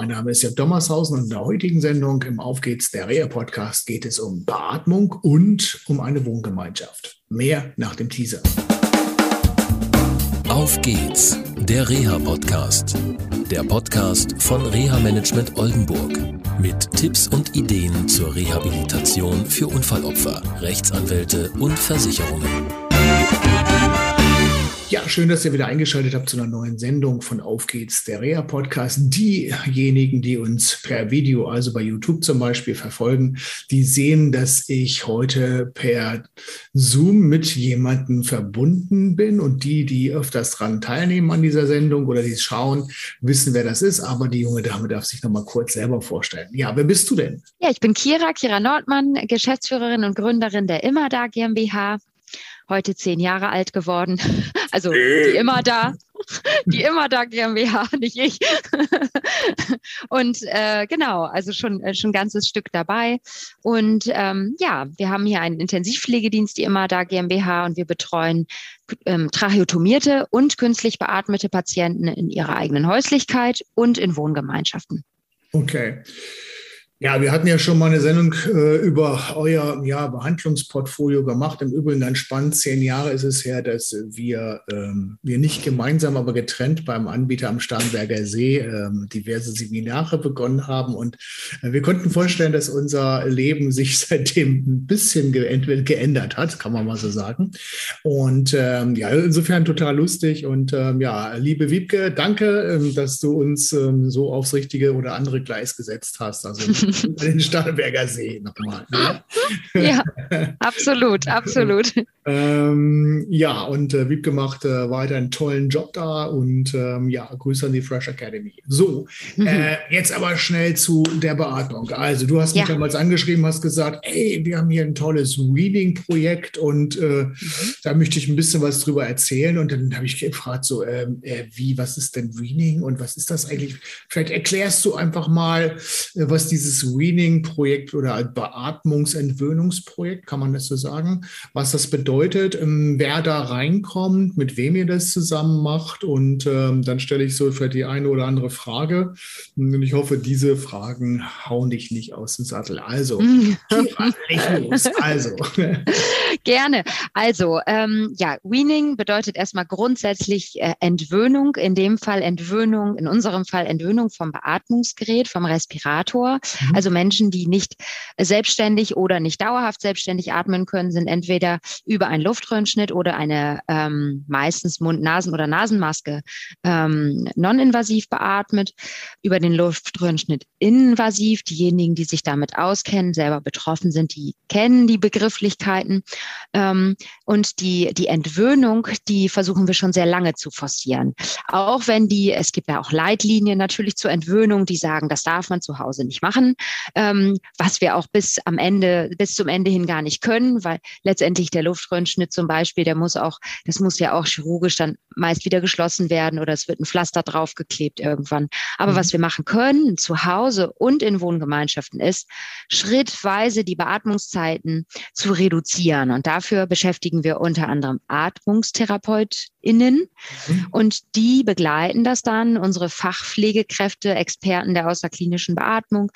mein Name ist Jörg Dommershausen und in der heutigen Sendung im Auf geht's der Reha Podcast geht es um Beatmung und um eine Wohngemeinschaft. Mehr nach dem Teaser. Auf geht's, der Reha Podcast. Der Podcast von Reha Management Oldenburg mit Tipps und Ideen zur Rehabilitation für Unfallopfer, Rechtsanwälte und Versicherungen. Ja, schön, dass ihr wieder eingeschaltet habt zu einer neuen Sendung von Auf geht's, der Reha Podcast. Diejenigen, die uns per Video, also bei YouTube zum Beispiel, verfolgen, die sehen, dass ich heute per Zoom mit jemandem verbunden bin. Und die, die öfters dran teilnehmen an dieser Sendung oder die es schauen, wissen, wer das ist. Aber die junge Dame darf sich noch mal kurz selber vorstellen. Ja, wer bist du denn? Ja, ich bin Kira, Kira Nordmann, Geschäftsführerin und Gründerin der Immerda GmbH heute zehn Jahre alt geworden. Also die immer da, die immer da GmbH, nicht ich. Und äh, genau, also schon äh, schon ein ganzes Stück dabei. Und ähm, ja, wir haben hier einen Intensivpflegedienst, die immer da GmbH, und wir betreuen ähm, tracheotomierte und künstlich beatmete Patienten in ihrer eigenen Häuslichkeit und in Wohngemeinschaften. Okay. Ja, wir hatten ja schon mal eine Sendung äh, über euer ja, Behandlungsportfolio gemacht. Im Übrigen ganz spannend. Zehn Jahre ist es her, dass wir, ähm, wir nicht gemeinsam, aber getrennt beim Anbieter am Starnberger See ähm, diverse Seminare begonnen haben. Und äh, wir konnten vorstellen, dass unser Leben sich seitdem ein bisschen ge geändert hat, kann man mal so sagen. Und ähm, ja, insofern total lustig. Und ähm, ja, liebe Wiebke, danke, ähm, dass du uns ähm, so aufs richtige oder andere Gleis gesetzt hast. Also den Starnberger See nochmal. Ne? Ja, absolut, absolut. Ähm, ja, und äh, Wiebke macht äh, weiter einen tollen Job da und ähm, ja, Grüße an die Fresh Academy. So, mhm. äh, jetzt aber schnell zu der Beatmung. Also, du hast mich ja. damals angeschrieben, hast gesagt, ey, wir haben hier ein tolles Reading-Projekt und äh, mhm. da möchte ich ein bisschen was drüber erzählen. Und dann habe ich gefragt, so, ähm, äh, wie, was ist denn Reading und was ist das eigentlich? Vielleicht erklärst du einfach mal, äh, was dieses Reading-Projekt oder Beatmungsentwöhnungsprojekt, kann man das so sagen, was das bedeutet bedeutet, ähm, wer da reinkommt, mit wem ihr das zusammen macht. Und ähm, dann stelle ich so für die eine oder andere Frage. Und ich hoffe, diese Fragen hauen dich nicht aus dem Sattel. Also, los. Also. Gerne. Also, ähm, ja, Weaning bedeutet erstmal grundsätzlich äh, Entwöhnung, in dem Fall Entwöhnung, in unserem Fall Entwöhnung vom Beatmungsgerät, vom Respirator. Mhm. Also Menschen, die nicht selbstständig oder nicht dauerhaft selbstständig atmen können, sind entweder über einen Luftröhrenschnitt oder eine ähm, meistens Mund-Nasen- oder Nasenmaske ähm, non-invasiv beatmet, über den Luftröhrenschnitt invasiv. Diejenigen, die sich damit auskennen, selber betroffen sind, die kennen die Begrifflichkeiten. Ähm, und die, die Entwöhnung, die versuchen wir schon sehr lange zu forcieren. Auch wenn die, es gibt ja auch Leitlinien natürlich zur Entwöhnung, die sagen, das darf man zu Hause nicht machen, ähm, was wir auch bis am Ende, bis zum Ende hin gar nicht können, weil letztendlich der Luftröhrenschnitt zum Beispiel, der muss auch, das muss ja auch chirurgisch dann meist wieder geschlossen werden oder es wird ein Pflaster draufgeklebt irgendwann. Aber mhm. was wir machen können zu Hause und in Wohngemeinschaften ist, schrittweise die Beatmungszeiten zu reduzieren. Und dafür beschäftigen wir unter anderem AtmungstherapeutInnen mhm. und die begleiten das dann, unsere Fachpflegekräfte, Experten der außerklinischen Beatmung,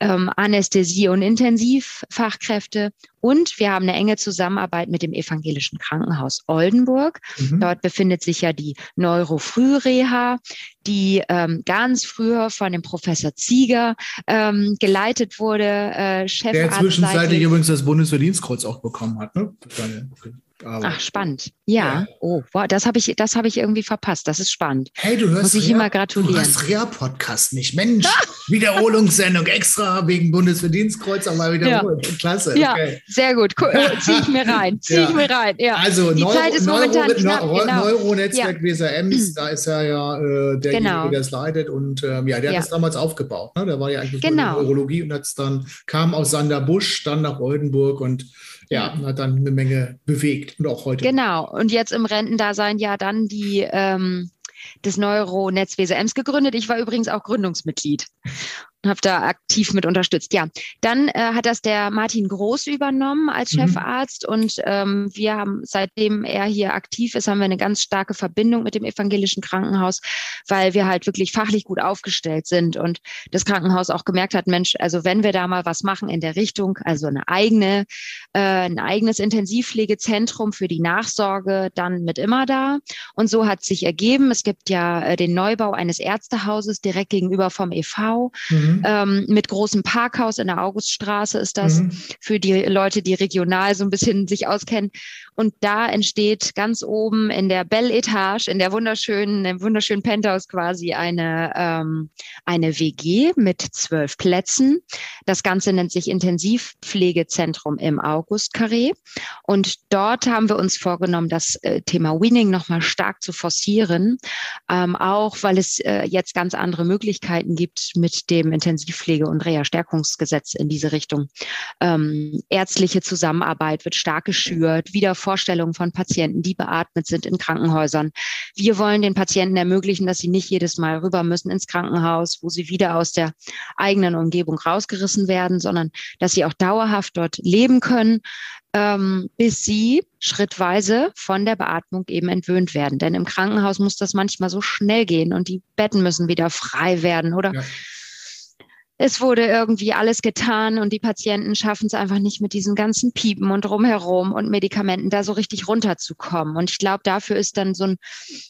ähm, Anästhesie- und Intensivfachkräfte. Und wir haben eine enge Zusammenarbeit mit dem Evangelischen Krankenhaus Oldenburg. Mhm. Dort befindet sich ja die Neurofrühreha, die ähm, ganz früher von dem Professor Zieger ähm, geleitet wurde. Äh, Chef Der zwischenzeitlich übrigens das Bundesverdienstkreuz auch bekommen hat. Ne? Aber Ach, spannend. Ja. ja. Oh, wow, das habe ich, das habe ich irgendwie verpasst. Das ist spannend. Hey, du hörst Muss ich Rea, immer gratulieren. Du hörst Rea-Podcast nicht. Mensch, Wiederholungssendung extra wegen Bundesverdienstkreuz, aber wiederholt. Ja. Klasse. Ja, okay. sehr gut. Ziehe ich mir rein. Ziehe ja. ich mir rein. Ja. Also, Die Neuro, Zeit ist momentan Neuro, knapp, Neuro, genau. Neuronetzwerk. WSRMs, da ist er ja äh, derjenige, genau. der es leitet. Und ähm, ja, der hat es damals aufgebaut. Ne? Der war ja eigentlich genau. in der Neurologie und dann kam aus Sanderbusch, dann nach Oldenburg und ja, hat dann eine Menge bewegt und auch heute. Genau. Und jetzt im Rentendasein ja dann die ähm, das Neuronetz WSMs gegründet. Ich war übrigens auch Gründungsmitglied. Habe da aktiv mit unterstützt. Ja, dann äh, hat das der Martin Groß übernommen als mhm. Chefarzt und ähm, wir haben, seitdem er hier aktiv ist, haben wir eine ganz starke Verbindung mit dem evangelischen Krankenhaus, weil wir halt wirklich fachlich gut aufgestellt sind und das Krankenhaus auch gemerkt hat, Mensch, also wenn wir da mal was machen in der Richtung, also eine eigene, äh, ein eigenes Intensivpflegezentrum für die Nachsorge, dann mit immer da. Und so hat sich ergeben, es gibt ja äh, den Neubau eines Ärztehauses direkt gegenüber vom EV. Mhm. Ähm, mit großem Parkhaus in der Auguststraße ist das mhm. für die Leute, die regional so ein bisschen sich auskennen. Und da entsteht ganz oben in der Belle Etage, in der wunderschönen, im wunderschönen Penthouse quasi eine, ähm, eine WG mit zwölf Plätzen. Das Ganze nennt sich Intensivpflegezentrum im Augustkarree. Und dort haben wir uns vorgenommen, das äh, Thema Winning nochmal stark zu forcieren, ähm, auch weil es äh, jetzt ganz andere Möglichkeiten gibt mit dem Intensivpflege- und Reha-Stärkungsgesetz in diese Richtung. Ähm, ärztliche Zusammenarbeit wird stark geschürt, wieder Vorstellungen von Patienten, die beatmet sind in Krankenhäusern. Wir wollen den Patienten ermöglichen, dass sie nicht jedes Mal rüber müssen ins Krankenhaus, wo sie wieder aus der eigenen Umgebung rausgerissen werden, sondern dass sie auch dauerhaft dort leben können, ähm, bis sie schrittweise von der Beatmung eben entwöhnt werden. Denn im Krankenhaus muss das manchmal so schnell gehen und die Betten müssen wieder frei werden oder ja es wurde irgendwie alles getan und die Patienten schaffen es einfach nicht mit diesen ganzen Piepen und drumherum und Medikamenten da so richtig runterzukommen. Und ich glaube, dafür ist dann so, ein,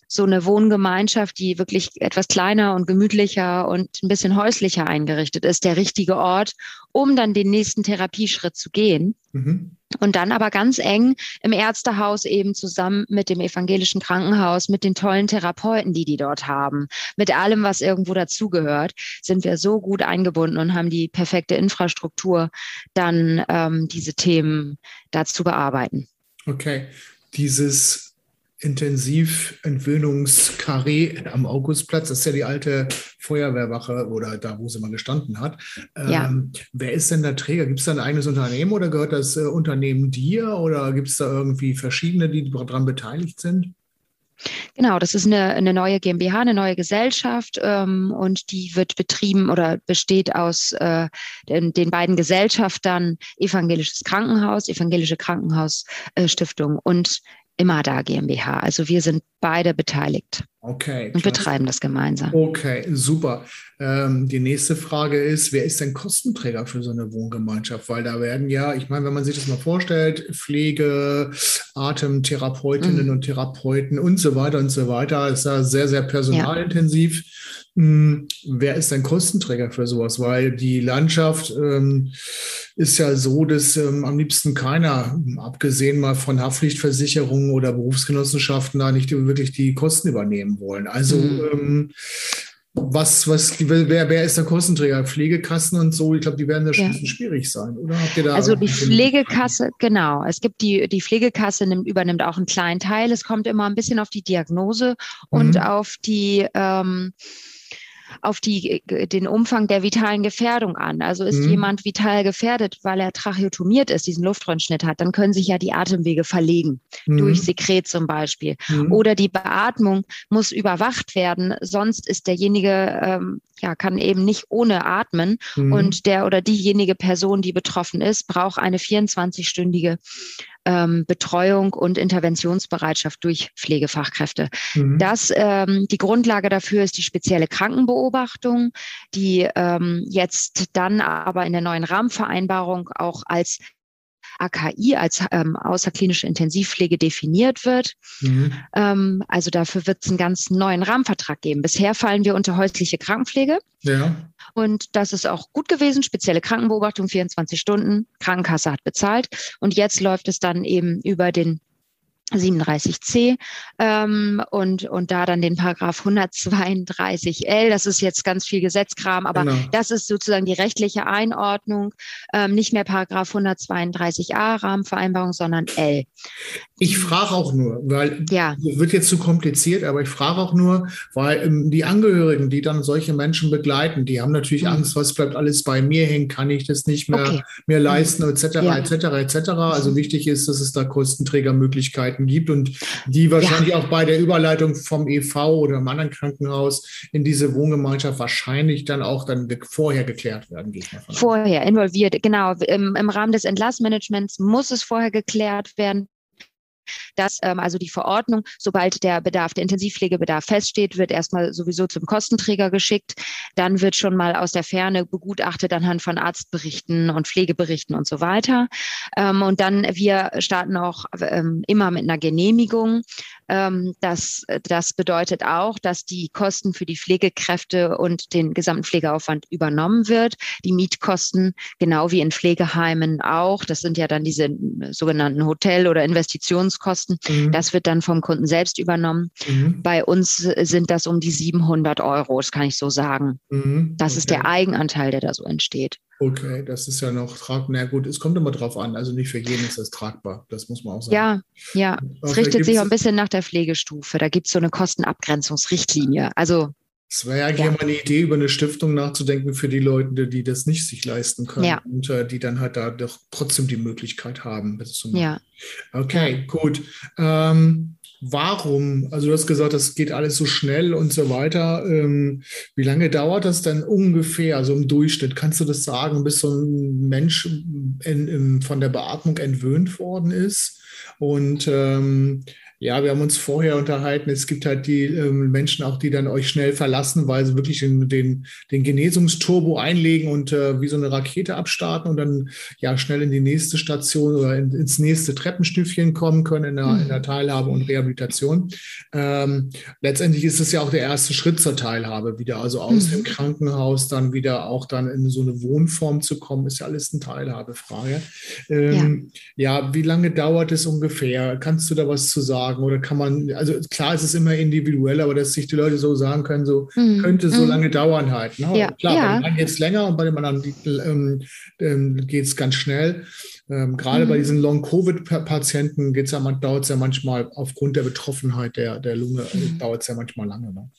so eine Wohngemeinschaft, die wirklich etwas kleiner und gemütlicher und ein bisschen häuslicher eingerichtet ist, der richtige Ort, um dann den nächsten Therapieschritt zu gehen. Mhm. Und dann aber ganz eng im Ärztehaus eben zusammen mit dem evangelischen Krankenhaus, mit den tollen Therapeuten, die die dort haben, mit allem, was irgendwo dazugehört, sind wir so gut eingebunden und haben die perfekte Infrastruktur, dann ähm, diese Themen dazu bearbeiten. Okay, dieses Intensiventwöhnungskarree am Augustplatz. Das ist ja die alte Feuerwehrwache oder da, wo sie mal gestanden hat. Ja. Ähm, wer ist denn der Träger? Gibt es da ein eigenes Unternehmen oder gehört das äh, Unternehmen dir oder gibt es da irgendwie verschiedene, die daran beteiligt sind? Genau, das ist eine, eine neue GmbH, eine neue Gesellschaft ähm, und die wird betrieben oder besteht aus äh, den, den, beiden Gesellschaftern Evangelisches Krankenhaus, Evangelische Krankenhausstiftung äh, und Imada GmbH. Also wir sind beide beteiligt. Okay. Und betreiben das gemeinsam. Okay, super. Ähm, die nächste Frage ist, wer ist denn Kostenträger für so eine Wohngemeinschaft? Weil da werden ja, ich meine, wenn man sich das mal vorstellt, Pflege, Atemtherapeutinnen mhm. und Therapeuten und so weiter und so weiter, ist da sehr, sehr personalintensiv. Wer ist denn Kostenträger für sowas? Weil die Landschaft ähm, ist ja so, dass ähm, am liebsten keiner, abgesehen mal von Haftpflichtversicherungen oder Berufsgenossenschaften, da nicht wirklich die Kosten übernehmen wollen. Also mhm. ähm, was, was, wer, wer ist der Kostenträger? Pflegekassen und so, ich glaube, die werden da schon ja. ein bisschen schwierig sein, oder? Habt ihr da also die Pflegekasse, genau. Es gibt die, die Pflegekasse nimmt, übernimmt auch einen kleinen Teil. Es kommt immer ein bisschen auf die Diagnose mhm. und auf die ähm, auf die, äh, den Umfang der vitalen Gefährdung an. Also ist mhm. jemand vital gefährdet, weil er tracheotomiert ist, diesen Luftröhrenschnitt hat, dann können sich ja die Atemwege verlegen, mhm. durch Sekret zum Beispiel. Mhm. Oder die Beatmung muss überwacht werden, sonst ist derjenige, ähm, ja, kann eben nicht ohne atmen. Mhm. Und der oder diejenige Person, die betroffen ist, braucht eine 24-stündige ähm, Betreuung und Interventionsbereitschaft durch Pflegefachkräfte. Mhm. Das, ähm, die Grundlage dafür ist die spezielle Krankenbeobachtung, die ähm, jetzt dann aber in der neuen Rahmenvereinbarung auch als AKI als ähm, außerklinische Intensivpflege definiert wird. Mhm. Ähm, also dafür wird es einen ganz neuen Rahmenvertrag geben. Bisher fallen wir unter häusliche Krankenpflege. Ja. Und das ist auch gut gewesen. Spezielle Krankenbeobachtung, 24 Stunden. Krankenkasse hat bezahlt. Und jetzt läuft es dann eben über den 37c ähm, und, und da dann den Paragraph 132l. Das ist jetzt ganz viel Gesetzkram, aber genau. das ist sozusagen die rechtliche Einordnung. Ähm, nicht mehr Paragraph 132a Rahmenvereinbarung, sondern L. Ich frage auch nur, weil ja. wird jetzt zu kompliziert, aber ich frage auch nur, weil ähm, die Angehörigen, die dann solche Menschen begleiten, die haben natürlich mhm. Angst, was bleibt alles bei mir hängen, kann ich das nicht mehr, okay. mehr leisten, etc., etc., etc. Also wichtig ist, dass es da Kostenträgermöglichkeiten gibt und die wahrscheinlich ja. auch bei der Überleitung vom EV oder einem anderen Krankenhaus in diese Wohngemeinschaft wahrscheinlich dann auch dann vorher geklärt werden. Gehe ich mal vorher involviert, genau. Im, Im Rahmen des Entlassmanagements muss es vorher geklärt werden dass ähm, also die Verordnung, sobald der Bedarf, der Intensivpflegebedarf feststeht, wird erstmal sowieso zum Kostenträger geschickt. Dann wird schon mal aus der Ferne begutachtet anhand von Arztberichten und Pflegeberichten und so weiter. Ähm, und dann wir starten auch ähm, immer mit einer Genehmigung. Ähm, das, das bedeutet auch, dass die Kosten für die Pflegekräfte und den gesamten Pflegeaufwand übernommen wird. Die Mietkosten, genau wie in Pflegeheimen auch. Das sind ja dann diese sogenannten Hotel- oder Investitionskosten. Mhm. Das wird dann vom Kunden selbst übernommen. Mhm. Bei uns sind das um die 700 Euro, das kann ich so sagen. Mhm. Das okay. ist der Eigenanteil, der da so entsteht. Okay, das ist ja noch tragbar. Na gut, es kommt immer drauf an. Also nicht für jeden ist das tragbar. Das muss man auch sagen. Ja, ja. Es richtet sich auch ein bisschen nach der Pflegestufe. Da gibt es so eine Kostenabgrenzungsrichtlinie. Also. Es wäre eigentlich ja. mal eine Idee, über eine Stiftung nachzudenken für die Leute, die das nicht sich leisten können ja. und äh, die dann halt da doch trotzdem die Möglichkeit haben, das zu machen. Ja. Okay, gut. Ähm, Warum? Also du hast gesagt, das geht alles so schnell und so weiter. Ähm, wie lange dauert das denn ungefähr, also im Durchschnitt? Kannst du das sagen, bis so ein Mensch in, in, von der Beatmung entwöhnt worden ist? Und ähm, ja, wir haben uns vorher unterhalten. Es gibt halt die ähm, Menschen auch, die dann euch schnell verlassen, weil sie wirklich den, den, den Genesungsturbo einlegen und äh, wie so eine Rakete abstarten und dann ja schnell in die nächste Station oder in, ins nächste Treppenstüfchen kommen können in der, mhm. in der Teilhabe und Rehabilitation. Ähm, letztendlich ist es ja auch der erste Schritt zur Teilhabe wieder. Also aus mhm. dem Krankenhaus dann wieder auch dann in so eine Wohnform zu kommen, ist ja alles eine Teilhabefrage. Ähm, ja. ja, wie lange dauert es ungefähr? Kannst du da was zu sagen? Sagen? Oder kann man, also klar, es ist immer individuell, aber dass sich die Leute so sagen können, so mhm. könnte so mhm. lange dauern halt. Ne? Ja. Klar, ja. bei dem einen geht es länger und bei dem anderen ähm, ähm, geht es ganz schnell. Ähm, gerade mhm. bei diesen Long-Covid-Patienten ja, dauert es ja manchmal aufgrund der Betroffenheit der, der Lunge, äh, mhm. dauert es ja manchmal lange. Ne?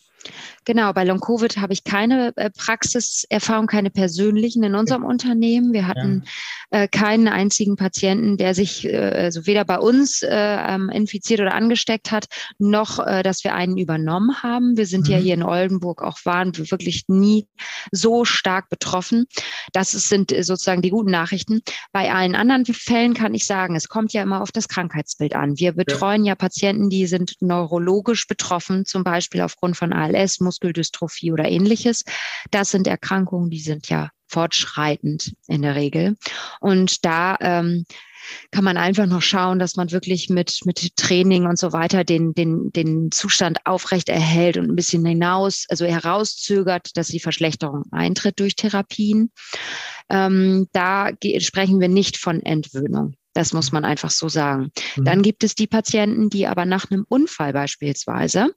Genau, bei Long Covid habe ich keine äh, Praxiserfahrung, keine persönlichen in unserem ja. Unternehmen. Wir hatten ja. äh, keinen einzigen Patienten, der sich äh, also weder bei uns äh, ähm, infiziert oder angesteckt hat, noch äh, dass wir einen übernommen haben. Wir sind mhm. ja hier in Oldenburg auch waren wir wirklich nie so stark betroffen. Das sind äh, sozusagen die guten Nachrichten. Bei allen anderen Fällen kann ich sagen, es kommt ja immer auf das Krankheitsbild an. Wir betreuen ja, ja Patienten, die sind neurologisch betroffen, zum Beispiel aufgrund von ALS, Muskeldystrophie oder ähnliches. Das sind Erkrankungen, die sind ja fortschreitend in der Regel. Und da ähm, kann man einfach noch schauen, dass man wirklich mit, mit Training und so weiter den, den, den Zustand aufrecht erhält und ein bisschen hinaus, also herauszögert, dass die Verschlechterung eintritt durch Therapien. Ähm, da sprechen wir nicht von Entwöhnung. Das muss man einfach so sagen. Mhm. Dann gibt es die Patienten, die aber nach einem Unfall beispielsweise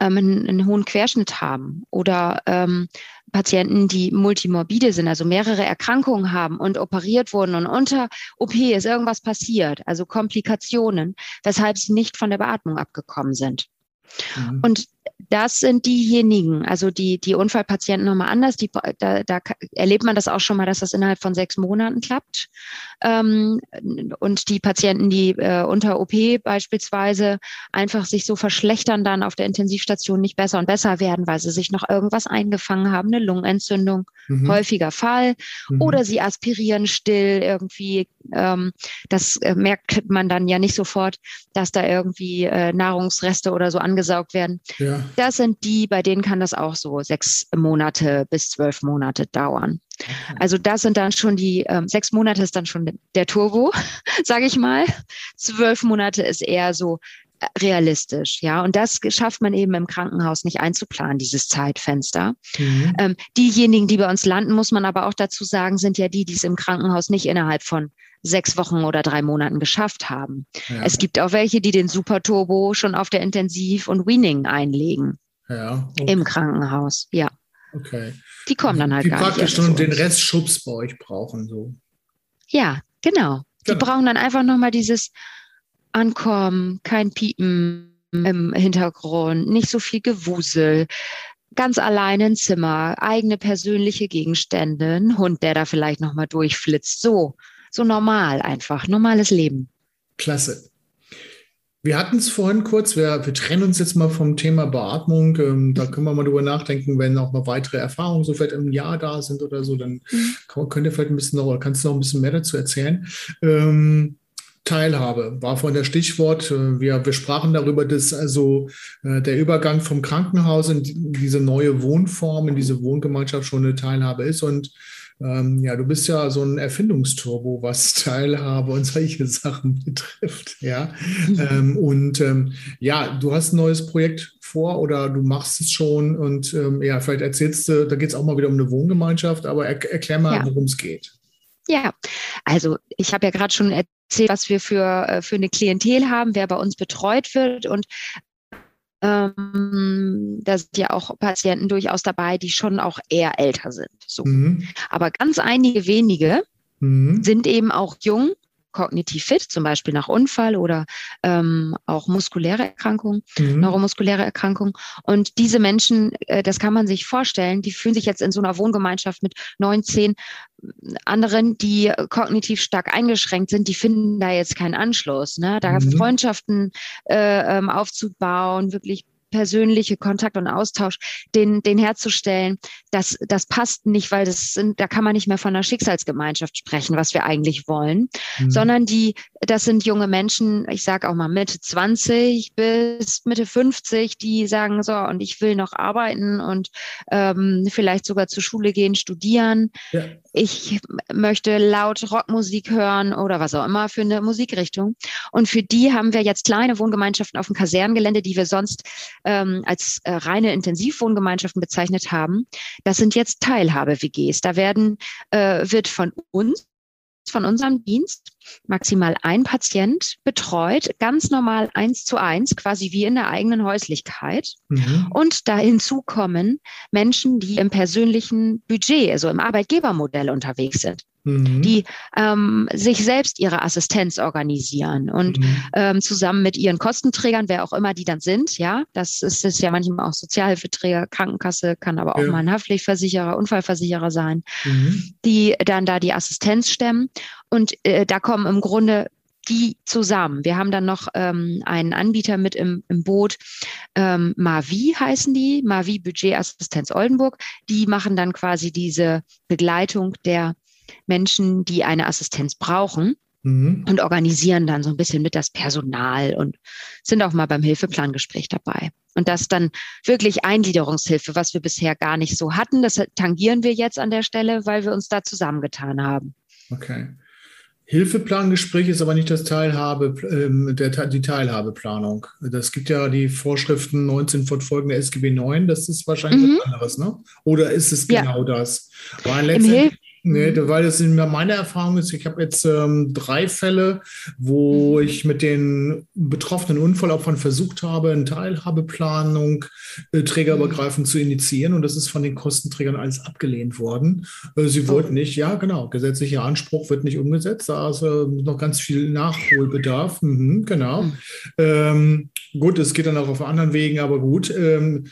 ähm, einen, einen, hohen Querschnitt haben oder ähm, Patienten, die multimorbide sind, also mehrere Erkrankungen haben und operiert wurden und unter OP ist irgendwas passiert, also Komplikationen, weshalb sie nicht von der Beatmung abgekommen sind. Mhm. Und das sind diejenigen, also die, die Unfallpatienten nochmal anders, die, da, da erlebt man das auch schon mal, dass das innerhalb von sechs Monaten klappt. Ähm, und die Patienten, die äh, unter OP beispielsweise einfach sich so verschlechtern, dann auf der Intensivstation nicht besser und besser werden, weil sie sich noch irgendwas eingefangen haben, eine Lungenentzündung, mhm. häufiger Fall, mhm. oder sie aspirieren still irgendwie. Ähm, das äh, merkt man dann ja nicht sofort, dass da irgendwie äh, Nahrungsreste oder so angesaugt werden. Ja. Das sind die, bei denen kann das auch so sechs Monate bis zwölf Monate dauern. Also das sind dann schon die, ähm, sechs Monate ist dann schon der Turbo, sage ich mal. Zwölf Monate ist eher so äh, realistisch, ja. Und das schafft man eben im Krankenhaus nicht einzuplanen, dieses Zeitfenster. Mhm. Ähm, diejenigen, die bei uns landen, muss man aber auch dazu sagen, sind ja die, die es im Krankenhaus nicht innerhalb von sechs Wochen oder drei Monaten geschafft haben. Ja. Es gibt auch welche, die den Superturbo schon auf der Intensiv- und Weaning einlegen. Ja, okay. Im Krankenhaus, ja. Okay. Die kommen dann halt die gar praktisch nicht. Die praktisch schon den Rest Schubs bei euch brauchen, so. Ja, genau. Die ja. brauchen dann einfach nochmal dieses, Ankommen, kein Piepen im Hintergrund, nicht so viel Gewusel, ganz allein ein Zimmer, eigene persönliche Gegenstände, ein Hund, der da vielleicht nochmal durchflitzt. So, so normal einfach, normales Leben. Klasse. Wir hatten es vorhin kurz, wir, wir, trennen uns jetzt mal vom Thema Beatmung. Ähm, da können wir mal drüber nachdenken, wenn auch mal weitere Erfahrungen so vielleicht im Jahr da sind oder so, dann mhm. könnt ihr vielleicht ein bisschen noch, oder kannst du noch ein bisschen mehr dazu erzählen. Ähm, Teilhabe war von der Stichwort. Äh, wir, wir sprachen darüber, dass also äh, der Übergang vom Krankenhaus in diese neue Wohnform, in diese Wohngemeinschaft schon eine Teilhabe ist. Und ähm, ja, du bist ja so ein Erfindungsturbo, was Teilhabe und solche Sachen betrifft. Ja, ähm, und ähm, ja, du hast ein neues Projekt vor oder du machst es schon und ähm, ja, vielleicht erzählst du, da geht es auch mal wieder um eine Wohngemeinschaft, aber er, erklär mal, ja. worum es geht. Ja, also ich habe ja gerade schon erzählt, was wir für, äh, für eine Klientel haben, wer bei uns betreut wird. Und ähm, da sind ja auch Patienten durchaus dabei, die schon auch eher älter sind. So. Mhm. Aber ganz einige wenige mhm. sind eben auch jung kognitiv fit, zum Beispiel nach Unfall oder ähm, auch muskuläre Erkrankungen, mhm. neuromuskuläre Erkrankungen. Und diese Menschen, äh, das kann man sich vorstellen, die fühlen sich jetzt in so einer Wohngemeinschaft mit 19 anderen, die kognitiv stark eingeschränkt sind, die finden da jetzt keinen Anschluss. Ne? Da mhm. Freundschaften äh, ähm, aufzubauen, wirklich persönliche Kontakt und Austausch, den, den herzustellen, das, das passt nicht, weil das sind, da kann man nicht mehr von einer Schicksalsgemeinschaft sprechen, was wir eigentlich wollen, mhm. sondern die, das sind junge Menschen, ich sage auch mal Mitte 20 bis Mitte 50, die sagen so, und ich will noch arbeiten und ähm, vielleicht sogar zur Schule gehen, studieren. Ja. Ich möchte laut Rockmusik hören oder was auch immer für eine Musikrichtung. Und für die haben wir jetzt kleine Wohngemeinschaften auf dem Kasernengelände, die wir sonst ähm, als äh, reine Intensivwohngemeinschaften bezeichnet haben. Das sind jetzt Teilhabe-WGs. Da werden, äh, wird von uns von unserem Dienst maximal ein Patient betreut, ganz normal eins zu eins, quasi wie in der eigenen Häuslichkeit. Mhm. Und da hinzu kommen Menschen, die im persönlichen Budget, also im Arbeitgebermodell unterwegs sind mhm. die ähm, sich selbst ihre Assistenz organisieren und mhm. ähm, zusammen mit ihren Kostenträgern, wer auch immer die dann sind, ja, das ist, ist ja manchmal auch Sozialhilfeträger, Krankenkasse, kann aber auch ja. mal ein Haftpflichtversicherer, Unfallversicherer sein, mhm. die dann da die Assistenz stemmen. Und äh, da kommen im Grunde die zusammen. Wir haben dann noch ähm, einen Anbieter mit im, im Boot, ähm, Mavi heißen die, Mavi Budgetassistenz Oldenburg. Die machen dann quasi diese Begleitung der Menschen, die eine Assistenz brauchen mhm. und organisieren dann so ein bisschen mit das Personal und sind auch mal beim Hilfeplangespräch dabei. Und das dann wirklich Eingliederungshilfe, was wir bisher gar nicht so hatten. Das tangieren wir jetzt an der Stelle, weil wir uns da zusammengetan haben. Okay. Hilfeplangespräch ist aber nicht das Teilhabe, ähm, der, die Teilhabeplanung. Das gibt ja die Vorschriften 19 fortfolgende SGB 9, das ist wahrscheinlich mhm. was anderes, ne? Oder ist es genau ja. das? Weil letztendlich, Nee, mhm. weil das in meiner Erfahrung ist, ich habe jetzt ähm, drei Fälle, wo mhm. ich mit den betroffenen Unfallopfern versucht habe, eine Teilhabeplanung äh, trägerübergreifend mhm. zu initiieren und das ist von den Kostenträgern alles abgelehnt worden. Äh, sie oh. wollten nicht, ja genau, gesetzlicher Anspruch wird nicht umgesetzt, da ist äh, noch ganz viel Nachholbedarf. Mhm, genau. Ähm, gut, es geht dann auch auf anderen Wegen, aber gut. Ähm,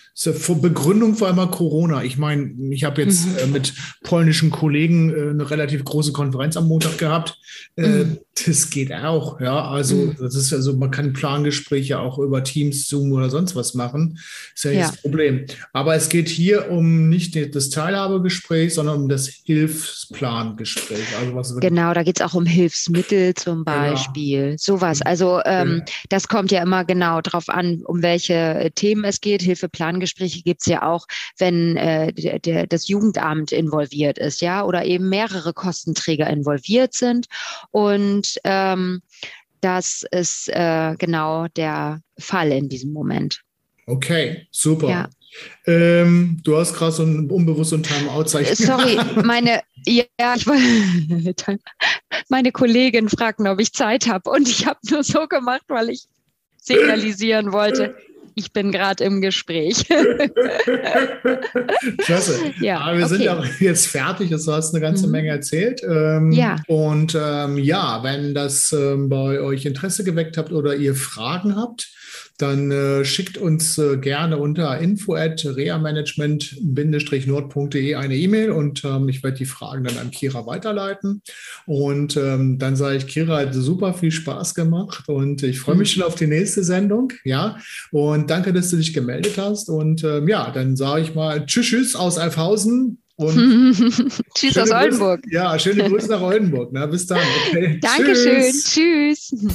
Begründung war immer Corona. Ich meine, ich habe jetzt mhm. äh, mit polnischen Kollegen äh, eine relativ große Konferenz am Montag gehabt. Äh, mhm. Das geht auch, ja. Also, mhm. das ist also, man kann Plangespräche auch über Teams, Zoom oder sonst was machen. Ist ja, ja. das Problem. Aber es geht hier um nicht das Teilhabegespräch, sondern um das Hilfsplangespräch. Also was genau, da geht es auch um Hilfsmittel zum genau. Beispiel. Genau. Sowas. Mhm. Also, ähm, ja. das kommt ja immer genau darauf an, um welche Themen es geht. Hilfeplangespräche gibt es ja auch, wenn äh, der, der, das Jugendamt involviert ist, ja, oder eben mehrere Kostenträger involviert sind. Und ähm, das ist äh, genau der Fall in diesem Moment. Okay, super. Ja. Ähm, du hast gerade so ein unbewusstes Timeout-Zeichen. Sorry, meine, ja, ich wollte, meine Kollegin fragten, ob ich Zeit habe und ich habe nur so gemacht, weil ich signalisieren wollte. ich bin gerade im Gespräch. Klasse. Ja, Aber wir okay. sind ja jetzt fertig. Du hast eine ganze mhm. Menge erzählt. Ähm, ja. Und ähm, ja, wenn das ähm, bei euch Interesse geweckt habt oder ihr Fragen habt, dann äh, schickt uns äh, gerne unter info at reamanagement-nord.de eine E-Mail und ähm, ich werde die Fragen dann an Kira weiterleiten. Und ähm, dann sage ich, Kira hat super viel Spaß gemacht und ich freue mich mhm. schon auf die nächste Sendung. Ja, und danke, dass du dich gemeldet hast. Und ähm, ja, dann sage ich mal Tschüss, tschüss aus Alfhausen. Und Tschüss aus Oldenburg. Grüße, ja, schöne Grüße nach Oldenburg. Na, bis dann. Okay. Dankeschön. Tschüss. Tschüss.